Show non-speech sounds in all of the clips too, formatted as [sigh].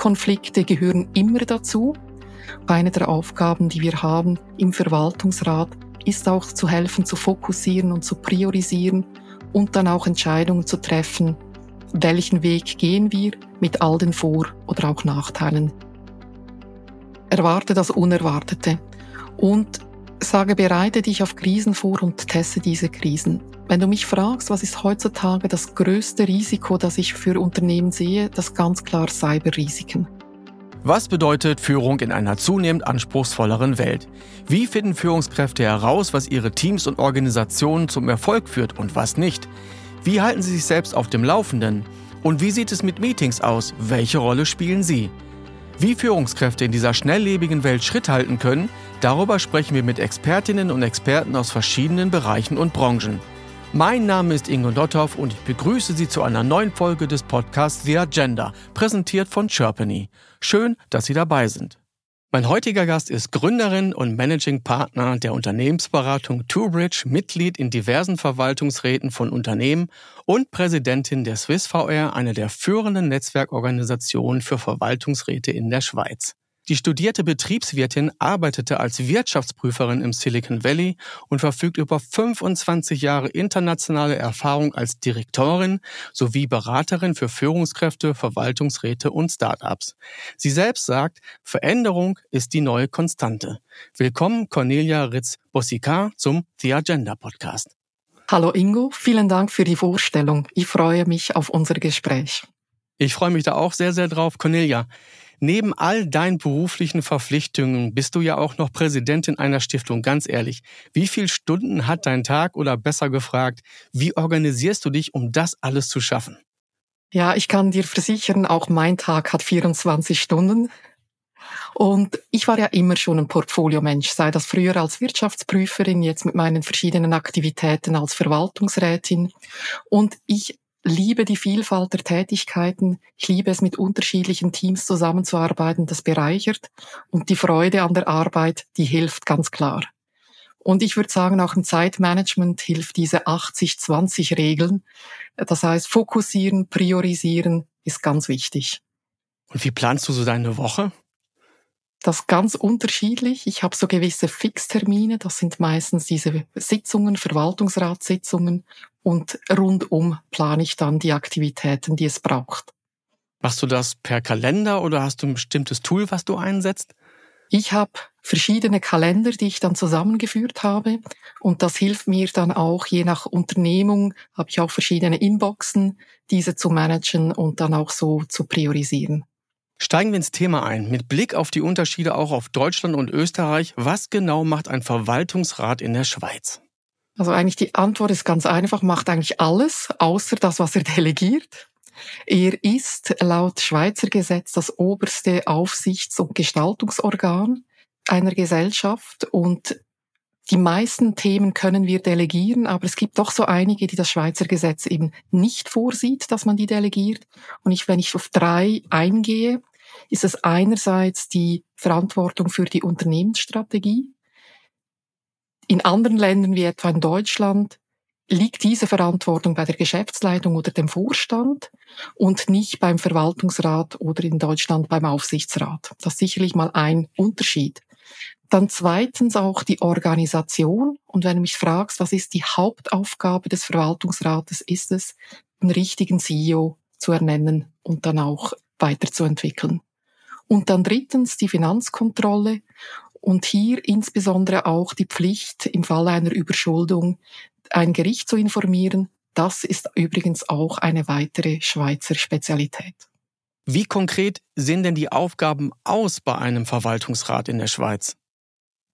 Zielkonflikte gehören immer dazu. Eine der Aufgaben, die wir haben im Verwaltungsrat, ist auch zu helfen, zu fokussieren und zu priorisieren und dann auch Entscheidungen zu treffen, welchen Weg gehen wir mit all den Vor- oder auch Nachteilen. Erwarte das Unerwartete und sage, bereite dich auf Krisen vor und teste diese Krisen. Wenn du mich fragst, was ist heutzutage das größte Risiko, das ich für Unternehmen sehe, das ganz klar Cyberrisiken. Was bedeutet Führung in einer zunehmend anspruchsvolleren Welt? Wie finden Führungskräfte heraus, was ihre Teams und Organisationen zum Erfolg führt und was nicht? Wie halten sie sich selbst auf dem Laufenden? Und wie sieht es mit Meetings aus? Welche Rolle spielen sie? Wie Führungskräfte in dieser schnelllebigen Welt Schritt halten können, darüber sprechen wir mit Expertinnen und Experten aus verschiedenen Bereichen und Branchen. Mein Name ist Ingo Dotthoff und ich begrüße Sie zu einer neuen Folge des Podcasts The Agenda, präsentiert von Chirpany. Schön, dass Sie dabei sind. Mein heutiger Gast ist Gründerin und Managing Partner der Unternehmensberatung TwoBridge, Mitglied in diversen Verwaltungsräten von Unternehmen und Präsidentin der SwissVR, einer der führenden Netzwerkorganisationen für Verwaltungsräte in der Schweiz. Die studierte Betriebswirtin arbeitete als Wirtschaftsprüferin im Silicon Valley und verfügt über 25 Jahre internationale Erfahrung als Direktorin sowie Beraterin für Führungskräfte, Verwaltungsräte und Startups. Sie selbst sagt, Veränderung ist die neue Konstante. Willkommen Cornelia Ritz-Bossika zum The Agenda Podcast. Hallo Ingo, vielen Dank für die Vorstellung. Ich freue mich auf unser Gespräch. Ich freue mich da auch sehr, sehr drauf. Cornelia, Neben all deinen beruflichen Verpflichtungen bist du ja auch noch Präsidentin einer Stiftung. Ganz ehrlich, wie viele Stunden hat dein Tag oder besser gefragt, wie organisierst du dich, um das alles zu schaffen? Ja, ich kann dir versichern, auch mein Tag hat 24 Stunden. Und ich war ja immer schon ein Portfoliomensch, sei das früher als Wirtschaftsprüferin, jetzt mit meinen verschiedenen Aktivitäten als Verwaltungsrätin. Und ich liebe die Vielfalt der Tätigkeiten. Ich liebe es, mit unterschiedlichen Teams zusammenzuarbeiten. Das bereichert. Und die Freude an der Arbeit, die hilft ganz klar. Und ich würde sagen, auch im Zeitmanagement hilft diese 80-20-Regeln. Das heißt, fokussieren, priorisieren ist ganz wichtig. Und wie planst du so deine Woche? Das ganz unterschiedlich. Ich habe so gewisse Fixtermine. Das sind meistens diese Sitzungen, Verwaltungsratssitzungen. Und rundum plane ich dann die Aktivitäten, die es braucht. Machst du das per Kalender oder hast du ein bestimmtes Tool, was du einsetzt? Ich habe verschiedene Kalender, die ich dann zusammengeführt habe. Und das hilft mir dann auch, je nach Unternehmung, habe ich auch verschiedene Inboxen, diese zu managen und dann auch so zu priorisieren. Steigen wir ins Thema ein. Mit Blick auf die Unterschiede auch auf Deutschland und Österreich, was genau macht ein Verwaltungsrat in der Schweiz? Also eigentlich die Antwort ist ganz einfach, macht eigentlich alles, außer das, was er [laughs] delegiert. Er ist laut Schweizer Gesetz das oberste Aufsichts- und Gestaltungsorgan einer Gesellschaft und die meisten Themen können wir delegieren, aber es gibt doch so einige, die das Schweizer Gesetz eben nicht vorsieht, dass man die delegiert. Und ich, wenn ich auf drei eingehe, ist es einerseits die Verantwortung für die Unternehmensstrategie. In anderen Ländern wie etwa in Deutschland liegt diese Verantwortung bei der Geschäftsleitung oder dem Vorstand und nicht beim Verwaltungsrat oder in Deutschland beim Aufsichtsrat. Das ist sicherlich mal ein Unterschied. Dann zweitens auch die Organisation. Und wenn du mich fragst, was ist die Hauptaufgabe des Verwaltungsrates, ist es, einen richtigen CEO zu ernennen und dann auch weiterzuentwickeln. Und dann drittens die Finanzkontrolle und hier insbesondere auch die Pflicht, im Falle einer Überschuldung ein Gericht zu informieren. Das ist übrigens auch eine weitere Schweizer Spezialität. Wie konkret sehen denn die Aufgaben aus bei einem Verwaltungsrat in der Schweiz?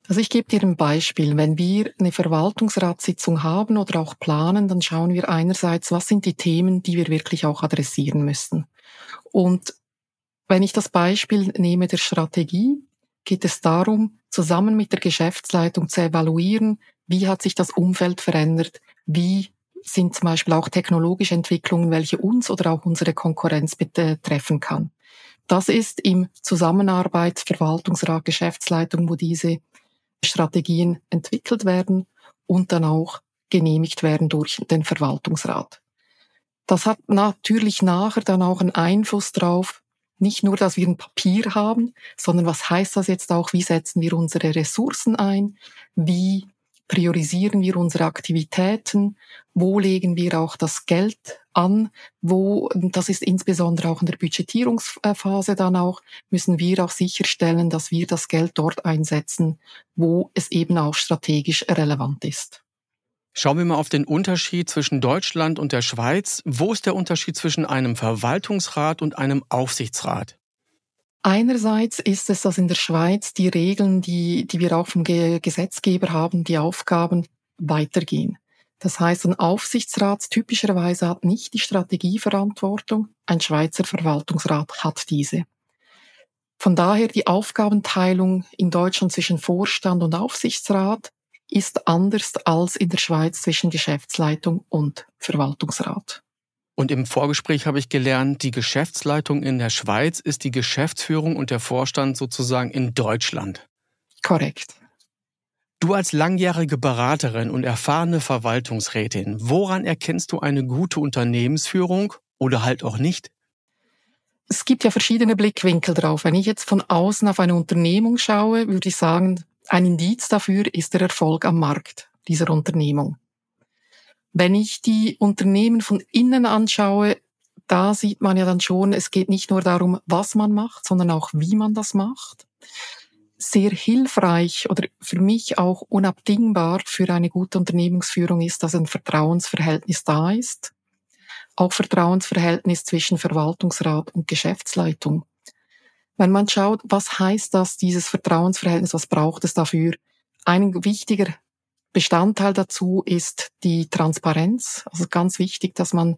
Also ich gebe dir ein Beispiel. Wenn wir eine Verwaltungsratssitzung haben oder auch planen, dann schauen wir einerseits, was sind die Themen, die wir wirklich auch adressieren müssen. Und wenn ich das Beispiel nehme der Strategie, geht es darum, zusammen mit der Geschäftsleitung zu evaluieren, wie hat sich das Umfeld verändert, wie sind zum Beispiel auch technologische Entwicklungen, welche uns oder auch unsere Konkurrenz betreffen kann. Das ist im Zusammenarbeit Verwaltungsrat, Geschäftsleitung, wo diese Strategien entwickelt werden und dann auch genehmigt werden durch den Verwaltungsrat. Das hat natürlich nachher dann auch einen Einfluss darauf, Nicht nur, dass wir ein Papier haben, sondern was heißt das jetzt auch? Wie setzen wir unsere Ressourcen ein? Wie priorisieren wir unsere Aktivitäten? Wo legen wir auch das Geld an? Wo, das ist insbesondere auch in der Budgetierungsphase dann auch, müssen wir auch sicherstellen, dass wir das Geld dort einsetzen, wo es eben auch strategisch relevant ist. Schauen wir mal auf den Unterschied zwischen Deutschland und der Schweiz. Wo ist der Unterschied zwischen einem Verwaltungsrat und einem Aufsichtsrat? Einerseits ist es, dass in der Schweiz die Regeln, die, die wir auch vom Gesetzgeber haben, die Aufgaben weitergehen. Das heißt, ein Aufsichtsrat typischerweise hat nicht die Strategieverantwortung, ein Schweizer Verwaltungsrat hat diese. Von daher die Aufgabenteilung in Deutschland zwischen Vorstand und Aufsichtsrat ist anders als in der Schweiz zwischen Geschäftsleitung und Verwaltungsrat. Und im Vorgespräch habe ich gelernt, die Geschäftsleitung in der Schweiz ist die Geschäftsführung und der Vorstand sozusagen in Deutschland. Korrekt. Du als langjährige Beraterin und erfahrene Verwaltungsrätin, woran erkennst du eine gute Unternehmensführung oder halt auch nicht? Es gibt ja verschiedene Blickwinkel drauf. Wenn ich jetzt von außen auf eine Unternehmung schaue, würde ich sagen, ein Indiz dafür ist der Erfolg am Markt dieser Unternehmung. Wenn ich die Unternehmen von innen anschaue, da sieht man ja dann schon, es geht nicht nur darum, was man macht, sondern auch wie man das macht. Sehr hilfreich oder für mich auch unabdingbar für eine gute Unternehmensführung ist, dass ein Vertrauensverhältnis da ist. Auch Vertrauensverhältnis zwischen Verwaltungsrat und Geschäftsleitung. Wenn man schaut, was heißt das, dieses Vertrauensverhältnis, was braucht es dafür? Ein wichtiger Bestandteil dazu ist die Transparenz. Also ganz wichtig, dass man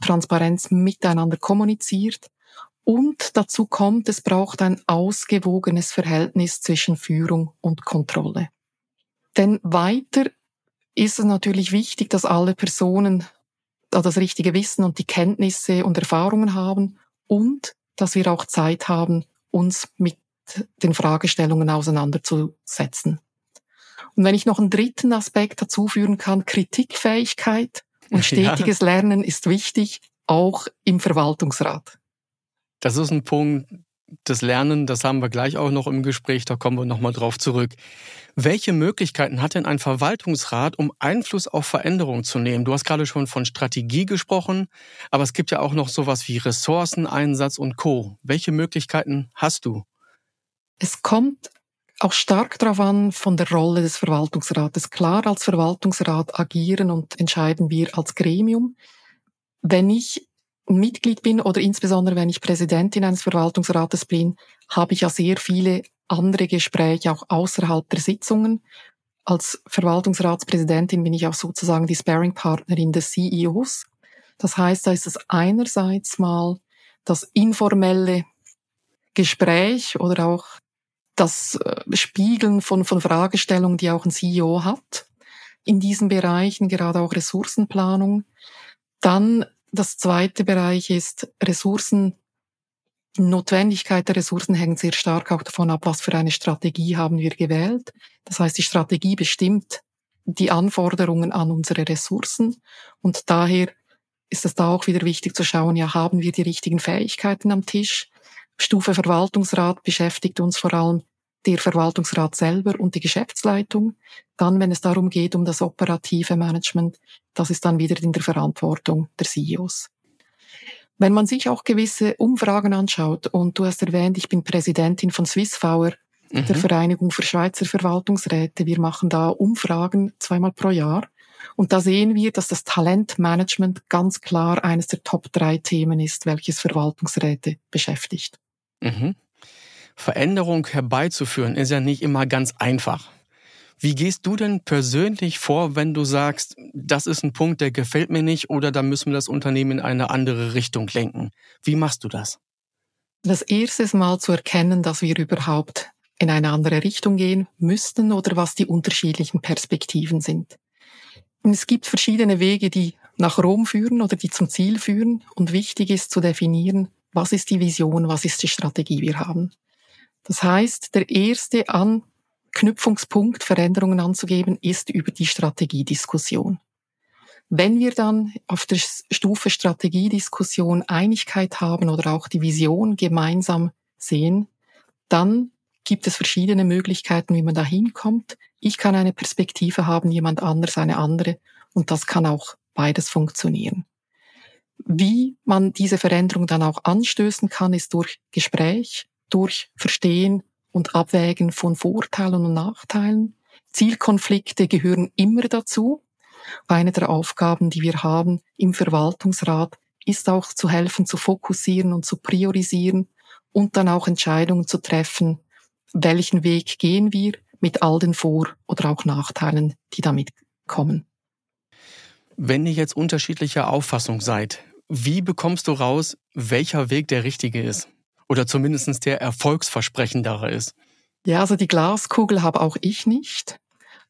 Transparenz miteinander kommuniziert. Und dazu kommt, es braucht ein ausgewogenes Verhältnis zwischen Führung und Kontrolle. Denn weiter ist es natürlich wichtig, dass alle Personen das richtige Wissen und die Kenntnisse und Erfahrungen haben und dass wir auch Zeit haben, uns mit den Fragestellungen auseinanderzusetzen. Und wenn ich noch einen dritten Aspekt dazu führen kann, Kritikfähigkeit und [laughs] stetiges ja. Lernen ist wichtig, auch im Verwaltungsrat. Das ist ein Punkt, das Lernen, das haben wir gleich auch noch im Gespräch, da kommen wir nochmal drauf zurück. Welche Möglichkeiten hat denn ein Verwaltungsrat, um Einfluss auf Veränderungen zu nehmen? Du hast gerade schon von Strategie gesprochen, aber es gibt ja auch noch sowas wie Ressourceneinsatz und Co. Welche Möglichkeiten hast du? Es kommt auch stark darauf an von der Rolle des Verwaltungsrates. Klar, als Verwaltungsrat agieren und entscheiden wir als Gremium. Wenn ich Mitglied bin oder insbesondere wenn ich Präsidentin eines Verwaltungsrates bin, habe ich ja sehr viele andere Gespräche auch außerhalb der Sitzungen. Als Verwaltungsratspräsidentin bin ich auch sozusagen die Sparing-Partnerin des CEOs. Das heißt, da ist es einerseits mal das informelle Gespräch oder auch das äh, Spiegeln von, von Fragestellungen, die auch ein CEO hat. In diesen Bereichen, gerade auch Ressourcenplanung. Dann das zweite Bereich ist Ressourcen. Die Notwendigkeit der Ressourcen hängt sehr stark auch davon ab, was für eine Strategie haben wir gewählt. Das heißt, die Strategie bestimmt die Anforderungen an unsere Ressourcen und daher ist es da auch wieder wichtig zu schauen, ja, haben wir die richtigen Fähigkeiten am Tisch? Stufe Verwaltungsrat beschäftigt uns vor allem der Verwaltungsrat selber und die Geschäftsleitung. Dann, wenn es darum geht, um das operative Management, das ist dann wieder in der Verantwortung der CEOs. Wenn man sich auch gewisse Umfragen anschaut, und du hast erwähnt, ich bin Präsidentin von Swissfauer, mhm. der Vereinigung für Schweizer Verwaltungsräte. Wir machen da Umfragen zweimal pro Jahr. Und da sehen wir, dass das Talentmanagement ganz klar eines der Top drei Themen ist, welches Verwaltungsräte beschäftigt. Mhm. Veränderung herbeizuführen, ist ja nicht immer ganz einfach. Wie gehst du denn persönlich vor, wenn du sagst, das ist ein Punkt, der gefällt mir nicht oder da müssen wir das Unternehmen in eine andere Richtung lenken? Wie machst du das? Das erste ist mal zu erkennen, dass wir überhaupt in eine andere Richtung gehen müssten oder was die unterschiedlichen Perspektiven sind. Und es gibt verschiedene Wege, die nach Rom führen oder die zum Ziel führen. Und wichtig ist zu definieren, was ist die Vision, was ist die Strategie wir haben. Das heißt, der erste Anknüpfungspunkt, Veränderungen anzugeben, ist über die Strategiediskussion. Wenn wir dann auf der Stufe Strategiediskussion Einigkeit haben oder auch die Vision gemeinsam sehen, dann gibt es verschiedene Möglichkeiten, wie man da hinkommt. Ich kann eine Perspektive haben, jemand anders eine andere und das kann auch beides funktionieren. Wie man diese Veränderung dann auch anstößen kann, ist durch Gespräch, durch Verstehen und Abwägen von Vorteilen und Nachteilen. Zielkonflikte gehören immer dazu. Eine der Aufgaben, die wir haben im Verwaltungsrat, ist auch zu helfen, zu fokussieren und zu priorisieren und dann auch Entscheidungen zu treffen, welchen Weg gehen wir mit all den Vor- oder auch Nachteilen, die damit kommen. Wenn ihr jetzt unterschiedlicher Auffassung seid, wie bekommst du raus, welcher Weg der richtige ist? Oder zumindest der erfolgsversprechendere ist? Ja, also die Glaskugel habe auch ich nicht.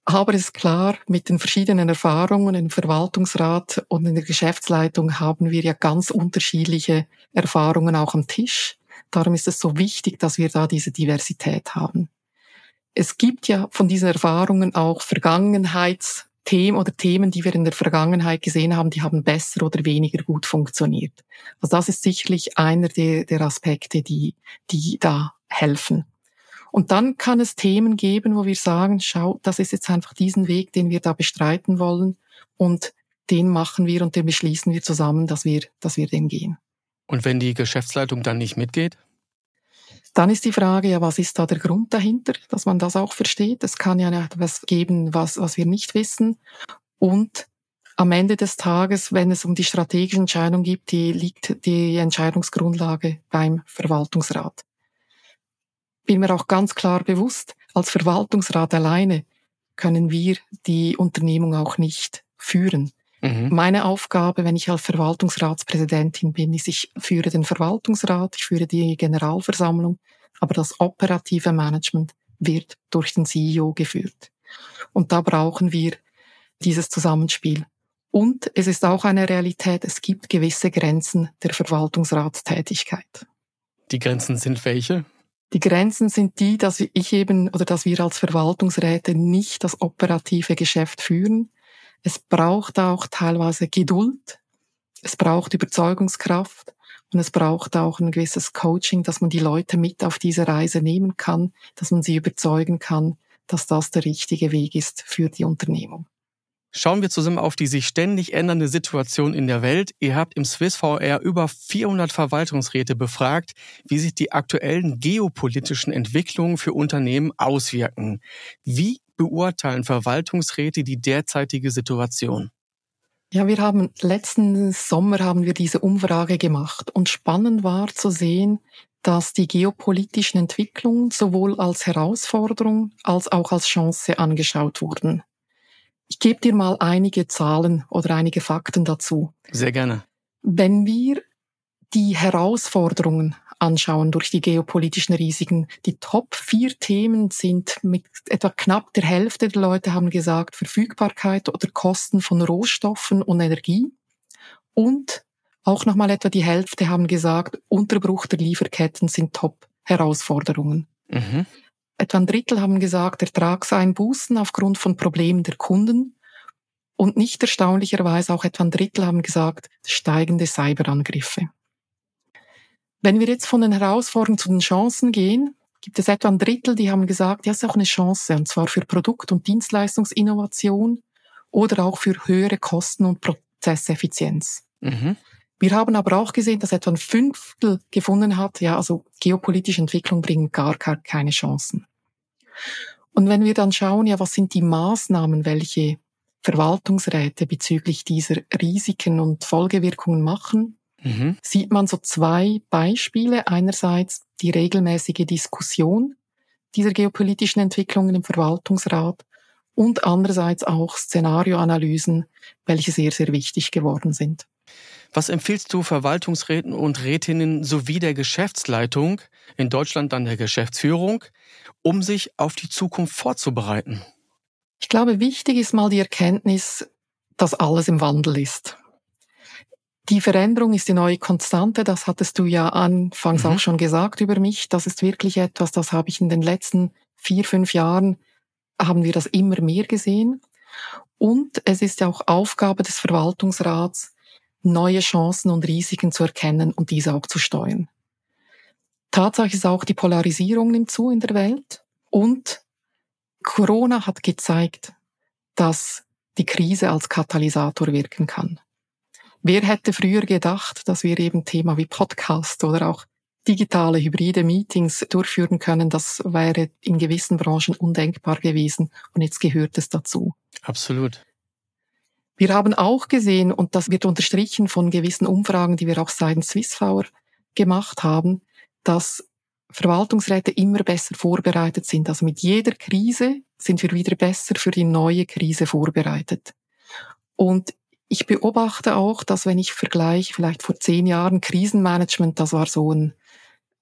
Aber es ist klar, mit den verschiedenen Erfahrungen im Verwaltungsrat und in der Geschäftsleitung haben wir ja ganz unterschiedliche Erfahrungen auch am Tisch. Darum ist es so wichtig, dass wir da diese Diversität haben. Es gibt ja von diesen Erfahrungen auch Vergangenheitsthemen oder Themen, die wir in der Vergangenheit gesehen haben, die haben besser oder weniger gut funktioniert. Also das ist sicherlich einer der, der Aspekte, die, die da helfen. Und dann kann es Themen geben, wo wir sagen, schau, das ist jetzt einfach diesen Weg, den wir da bestreiten wollen und den machen wir und den beschließen wir zusammen, dass wir, dass wir den gehen. Und wenn die Geschäftsleitung dann nicht mitgeht? Dann ist die Frage, ja, was ist da der Grund dahinter, dass man das auch versteht? Es kann ja etwas geben, was, was wir nicht wissen. Und am Ende des Tages, wenn es um die strategische Entscheidung geht, die liegt die Entscheidungsgrundlage beim Verwaltungsrat. Bin mir auch ganz klar bewusst, als Verwaltungsrat alleine können wir die Unternehmung auch nicht führen. Mhm. Meine Aufgabe, wenn ich als Verwaltungsratspräsidentin bin, ist, ich führe den Verwaltungsrat, ich führe die Generalversammlung, aber das operative Management wird durch den CEO geführt. Und da brauchen wir dieses Zusammenspiel. Und es ist auch eine Realität, es gibt gewisse Grenzen der Verwaltungsratstätigkeit. Die Grenzen sind welche? Die Grenzen sind die, dass ich eben oder dass wir als Verwaltungsräte nicht das operative Geschäft führen, es braucht auch teilweise Geduld. Es braucht Überzeugungskraft. Und es braucht auch ein gewisses Coaching, dass man die Leute mit auf diese Reise nehmen kann, dass man sie überzeugen kann, dass das der richtige Weg ist für die Unternehmung. Schauen wir zusammen auf die sich ständig ändernde Situation in der Welt. Ihr habt im Swiss VR über 400 Verwaltungsräte befragt, wie sich die aktuellen geopolitischen Entwicklungen für Unternehmen auswirken. Wie beurteilen Verwaltungsräte die derzeitige Situation? Ja, wir haben letzten Sommer haben wir diese Umfrage gemacht und spannend war zu sehen, dass die geopolitischen Entwicklungen sowohl als Herausforderung als auch als Chance angeschaut wurden. Ich gebe dir mal einige Zahlen oder einige Fakten dazu. Sehr gerne. Wenn wir die Herausforderungen anschauen durch die geopolitischen Risiken. Die Top vier Themen sind mit etwa knapp der Hälfte der Leute haben gesagt Verfügbarkeit oder Kosten von Rohstoffen und Energie. Und auch nochmal etwa die Hälfte haben gesagt, Unterbruch der Lieferketten sind Top-Herausforderungen. Mhm. Etwa ein Drittel haben gesagt, Ertragseinbußen aufgrund von Problemen der Kunden. Und nicht erstaunlicherweise auch etwa ein Drittel haben gesagt, steigende Cyberangriffe. Wenn wir jetzt von den Herausforderungen zu den Chancen gehen, gibt es etwa ein Drittel, die haben gesagt, ja, es ist auch eine Chance, und zwar für Produkt- und Dienstleistungsinnovation oder auch für höhere Kosten und Prozesseffizienz. Mhm. Wir haben aber auch gesehen, dass etwa ein Fünftel gefunden hat, ja, also geopolitische Entwicklung bringen gar keine Chancen. Und wenn wir dann schauen, ja, was sind die Maßnahmen, welche Verwaltungsräte bezüglich dieser Risiken und Folgewirkungen machen, mhm. sieht man so zwei Beispiele. Einerseits die regelmäßige Diskussion dieser geopolitischen Entwicklungen im Verwaltungsrat und andererseits auch Szenarioanalysen, welche sehr, sehr wichtig geworden sind. Was empfiehlst du Verwaltungsräten und Rätinnen sowie der Geschäftsleitung, in Deutschland dann der Geschäftsführung, um sich auf die Zukunft vorzubereiten? Ich glaube, wichtig ist mal die Erkenntnis, dass alles im Wandel ist. Die Veränderung ist die neue Konstante, das hattest du ja anfangs mhm. auch schon gesagt über mich. Das ist wirklich etwas, das habe ich in den letzten vier, fünf Jahren, haben wir das immer mehr gesehen. Und es ist ja auch Aufgabe des Verwaltungsrats, neue Chancen und Risiken zu erkennen und diese auch zu steuern. Tatsache ist auch, die Polarisierung nimmt zu in der Welt und Corona hat gezeigt, dass die Krise als Katalysator wirken kann. Wer hätte früher gedacht, dass wir eben Thema wie Podcast oder auch digitale hybride Meetings durchführen können, das wäre in gewissen Branchen undenkbar gewesen und jetzt gehört es dazu. Absolut. Wir haben auch gesehen, und das wird unterstrichen von gewissen Umfragen, die wir auch seitens Swissfauer gemacht haben, dass Verwaltungsräte immer besser vorbereitet sind. Also mit jeder Krise sind wir wieder besser für die neue Krise vorbereitet. Und ich beobachte auch, dass wenn ich vergleiche, vielleicht vor zehn Jahren Krisenmanagement, das war so ein,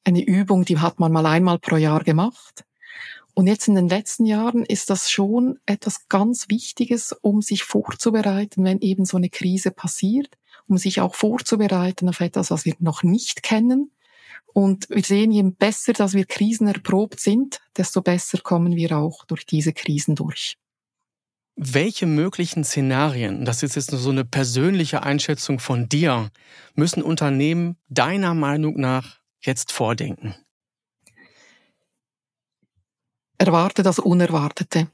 eine Übung, die hat man mal einmal pro Jahr gemacht. Und jetzt in den letzten Jahren ist das schon etwas ganz Wichtiges, um sich vorzubereiten, wenn eben so eine Krise passiert, um sich auch vorzubereiten auf etwas, was wir noch nicht kennen. Und wir sehen, je besser, dass wir Krisen erprobt sind, desto besser kommen wir auch durch diese Krisen durch. Welche möglichen Szenarien, das ist jetzt nur so eine persönliche Einschätzung von dir, müssen Unternehmen deiner Meinung nach jetzt vordenken? Erwarte das Unerwartete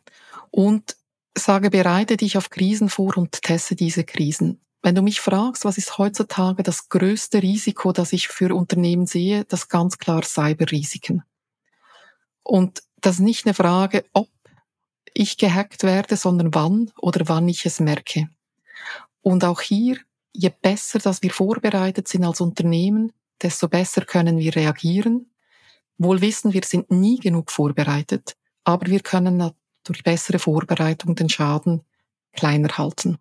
und sage, bereite dich auf Krisen vor und teste diese Krisen. Wenn du mich fragst, was ist heutzutage das größte Risiko, das ich für Unternehmen sehe, das ganz klar Cyberrisiken. Und das ist nicht eine Frage, ob ich gehackt werde, sondern wann oder wann ich es merke. Und auch hier, je besser, dass wir vorbereitet sind als Unternehmen, desto besser können wir reagieren. Wohl wissen, wir sind nie genug vorbereitet, aber wir können durch bessere Vorbereitung den Schaden kleiner halten.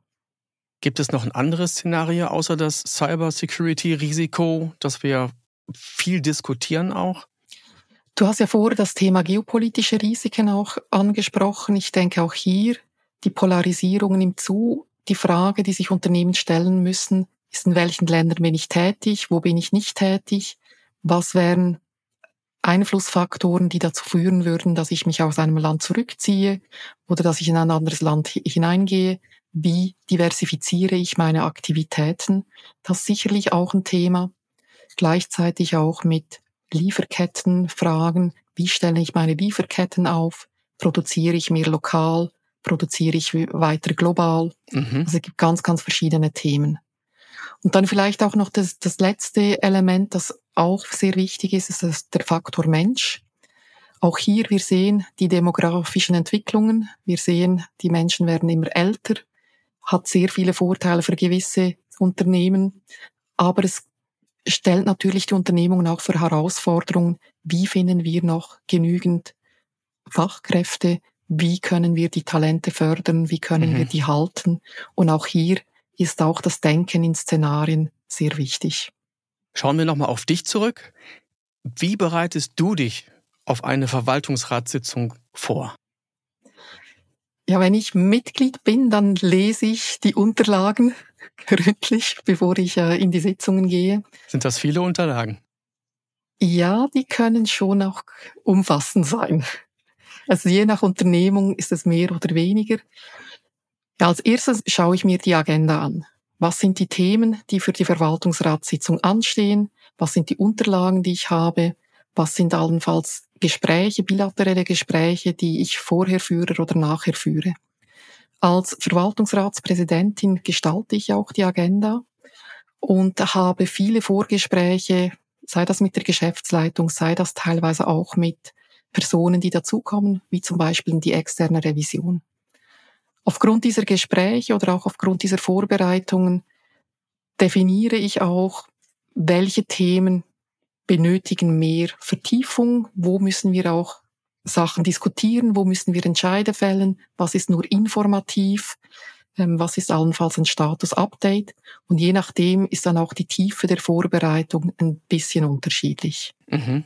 Gibt es noch ein anderes Szenario außer das Cyber-Security-Risiko, das wir viel diskutieren auch? Du hast ja vorher das Thema geopolitische Risiken auch angesprochen. Ich denke auch hier, die Polarisierung nimmt zu. Die Frage, die sich Unternehmen stellen müssen, ist, in welchen Ländern bin ich tätig, wo bin ich nicht tätig, was wären Einflussfaktoren, die dazu führen würden, dass ich mich aus einem Land zurückziehe oder dass ich in ein anderes Land hineingehe wie diversifiziere ich meine Aktivitäten. Das ist sicherlich auch ein Thema. Gleichzeitig auch mit Lieferkettenfragen. Wie stelle ich meine Lieferketten auf? Produziere ich mehr lokal? Produziere ich weiter global? Mhm. Also es gibt ganz, ganz verschiedene Themen. Und dann vielleicht auch noch das, das letzte Element, das auch sehr wichtig ist, ist der Faktor Mensch. Auch hier, wir sehen die demografischen Entwicklungen. Wir sehen, die Menschen werden immer älter hat sehr viele Vorteile für gewisse Unternehmen, aber es stellt natürlich die Unternehmungen auch für Herausforderungen. Wie finden wir noch genügend Fachkräfte? Wie können wir die Talente fördern? Wie können mhm. wir die halten? Und auch hier ist auch das Denken in Szenarien sehr wichtig. Schauen wir nochmal auf dich zurück. Wie bereitest du dich auf eine Verwaltungsratssitzung vor? Ja, wenn ich Mitglied bin, dann lese ich die Unterlagen [laughs] gründlich, bevor ich äh, in die Sitzungen gehe. Sind das viele Unterlagen? Ja, die können schon auch umfassend sein. Also je nach Unternehmung ist es mehr oder weniger. Ja, als erstes schaue ich mir die Agenda an. Was sind die Themen, die für die Verwaltungsratssitzung anstehen? Was sind die Unterlagen, die ich habe? Was sind allenfalls Gespräche, bilaterelle Gespräche, die ich vorher führe oder nachher führe. Als Verwaltungsratspräsidentin gestalte ich auch die Agenda und habe viele Vorgespräche, sei das mit der Geschäftsleitung, sei das teilweise auch mit Personen, die dazukommen, wie zum Beispiel die externe Revision. Aufgrund dieser Gespräche oder auch aufgrund dieser Vorbereitungen definiere ich auch, welche Themen benötigen mehr Vertiefung, wo müssen wir auch Sachen diskutieren, wo müssen wir Entscheide fällen, was ist nur informativ, ähm, was ist allenfalls ein Status-Update und je nachdem ist dann auch die Tiefe der Vorbereitung ein bisschen unterschiedlich. Mhm.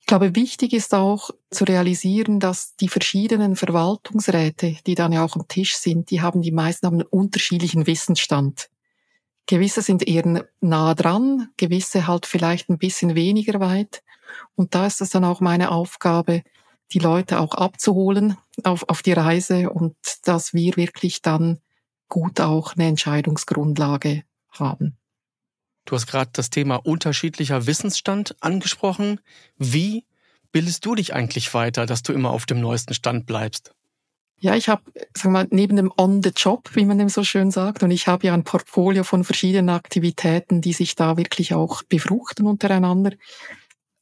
Ich glaube, wichtig ist auch zu realisieren, dass die verschiedenen Verwaltungsräte, die dann ja auch am Tisch sind, die haben die meisten haben einen unterschiedlichen Wissensstand. Gewisse sind eher nah dran, gewisse halt vielleicht ein bisschen weniger weit. Und da ist es dann auch meine Aufgabe, die Leute auch abzuholen auf, auf die Reise und dass wir wirklich dann gut auch eine Entscheidungsgrundlage haben. Du hast gerade das Thema unterschiedlicher Wissensstand angesprochen. Wie bildest du dich eigentlich weiter, dass du immer auf dem neuesten Stand bleibst? Ja, ich habe, sag mal, neben dem On the Job, wie man dem so schön sagt, und ich habe ja ein Portfolio von verschiedenen Aktivitäten, die sich da wirklich auch befruchten untereinander,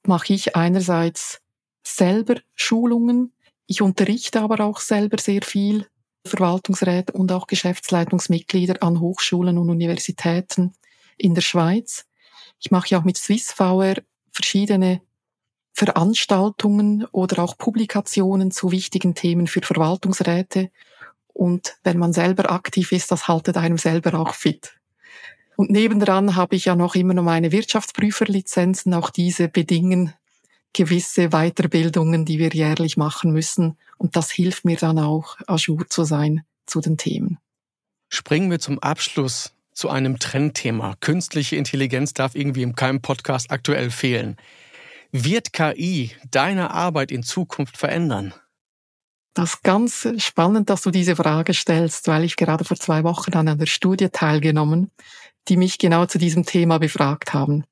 mache ich einerseits selber Schulungen. Ich unterrichte aber auch selber sehr viel Verwaltungsräte und auch Geschäftsleitungsmitglieder an Hochschulen und Universitäten in der Schweiz. Ich mache ja auch mit SwissVR verschiedene Veranstaltungen oder auch Publikationen zu wichtigen Themen für Verwaltungsräte. Und wenn man selber aktiv ist, das haltet einem selber auch fit. Und nebendran habe ich ja noch immer noch meine Wirtschaftsprüferlizenzen. Auch diese bedingen gewisse Weiterbildungen, die wir jährlich machen müssen. Und das hilft mir dann auch, ajour zu sein zu den Themen. Springen wir zum Abschluss zu einem Trendthema. Künstliche Intelligenz darf irgendwie in keinem Podcast aktuell fehlen. Wird KI deine Arbeit in Zukunft verändern? Das ist ganz spannend, dass du diese Frage stellst, weil ich gerade vor zwei Wochen an einer Studie teilgenommen, die mich genau zu diesem Thema befragt haben.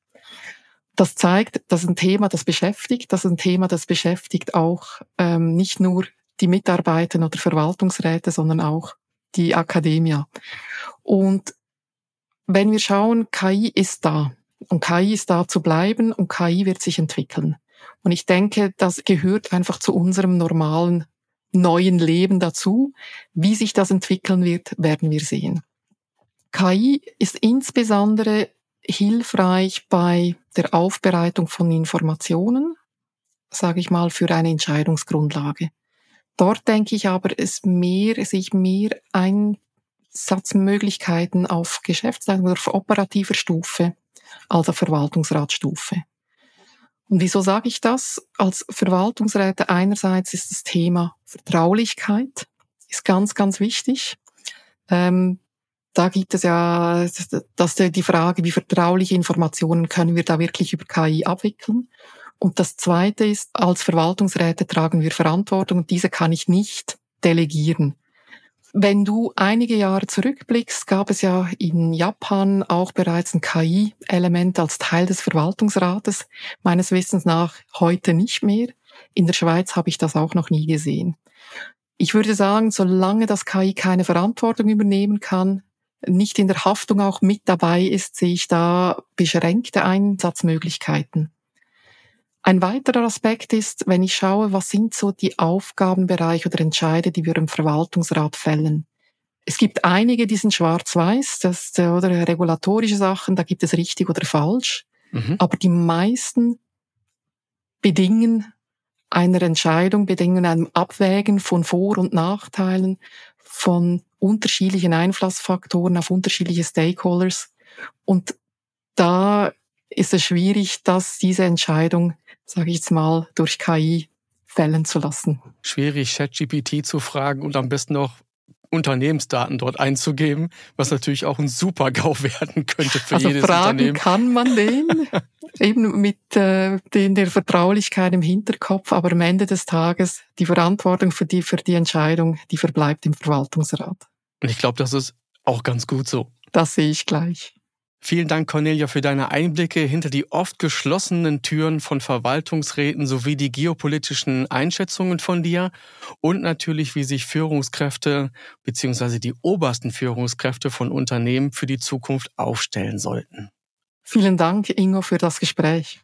Das zeigt, das ist ein Thema, das beschäftigt, das ist ein Thema, das beschäftigt auch ähm, nicht nur die Mitarbeiter oder Verwaltungsräte, sondern auch die Akademie. Und wenn wir schauen, KI ist da. Und KI ist da zu bleiben und KI wird sich entwickeln. Und ich denke, das gehört einfach zu unserem normalen neuen Leben dazu. Wie sich das entwickeln wird, werden wir sehen. KI ist insbesondere hilfreich bei der Aufbereitung von Informationen, sage ich mal, für eine Entscheidungsgrundlage. Dort denke ich aber, es mehr, sich mehr Einsatzmöglichkeiten auf Geschäftsleitung oder auf operativer Stufe als auf Verwaltungsratstufe. Und wieso sage ich das? Als Verwaltungsräte einerseits ist das Thema Vertraulichkeit, ist ganz, ganz wichtig. Ähm, da gibt es ja das, die Frage, wie vertrauliche Informationen können wir da wirklich über KI abwickeln. Und das Zweite ist, als Verwaltungsräte tragen wir Verantwortung und diese kann ich nicht delegieren. Wenn du einige Jahre zurückblickst, gab es ja in Japan auch bereits ein KI-Element als Teil des Verwaltungsrates. Meines Wissens nach heute nicht mehr. In der Schweiz habe ich das auch noch nie gesehen. Ich würde sagen, solange das KI keine Verantwortung übernehmen kann, nicht in der Haftung auch mit dabei ist, sehe ich da beschränkte Einsatzmöglichkeiten. Ein weiterer Aspekt ist, wenn ich schaue, was sind so die Aufgabenbereiche oder Entscheide, die wir im Verwaltungsrat fällen. Es gibt einige, die sind schwarz-weiß, das oder regulatorische Sachen, da gibt es richtig oder falsch. Mhm. Aber die meisten bedingen einer Entscheidung, bedingen einem Abwägen von Vor- und Nachteilen, von unterschiedlichen Einflussfaktoren auf unterschiedliche Stakeholders. Und da ist es schwierig, dass diese Entscheidung sage ich jetzt mal, durch KI fällen zu lassen. Schwierig, ChatGPT zu fragen und am besten noch Unternehmensdaten dort einzugeben, was natürlich auch ein super GAU [laughs] werden könnte für also jedes fragen Unternehmen. kann man den, [laughs] eben mit äh, den, der Vertraulichkeit im Hinterkopf, aber am Ende des Tages die Verantwortung für die, für die Entscheidung, die verbleibt im Verwaltungsrat. Und ich glaube, das ist auch ganz gut so. Das sehe ich gleich. Vielen Dank, Cornelia, für deine Einblicke hinter die oft geschlossenen Türen von Verwaltungsräten sowie die geopolitischen Einschätzungen von dir und natürlich, wie sich Führungskräfte bzw. die obersten Führungskräfte von Unternehmen für die Zukunft aufstellen sollten. Vielen Dank, Ingo, für das Gespräch.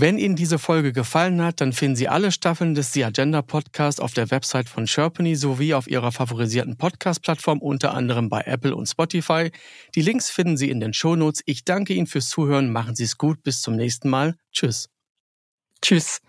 Wenn Ihnen diese Folge gefallen hat, dann finden Sie alle Staffeln des The Agenda Podcasts auf der Website von Sherpany sowie auf Ihrer favorisierten Podcast-Plattform, unter anderem bei Apple und Spotify. Die Links finden Sie in den Shownotes. Ich danke Ihnen fürs Zuhören. Machen Sie es gut. Bis zum nächsten Mal. Tschüss. Tschüss.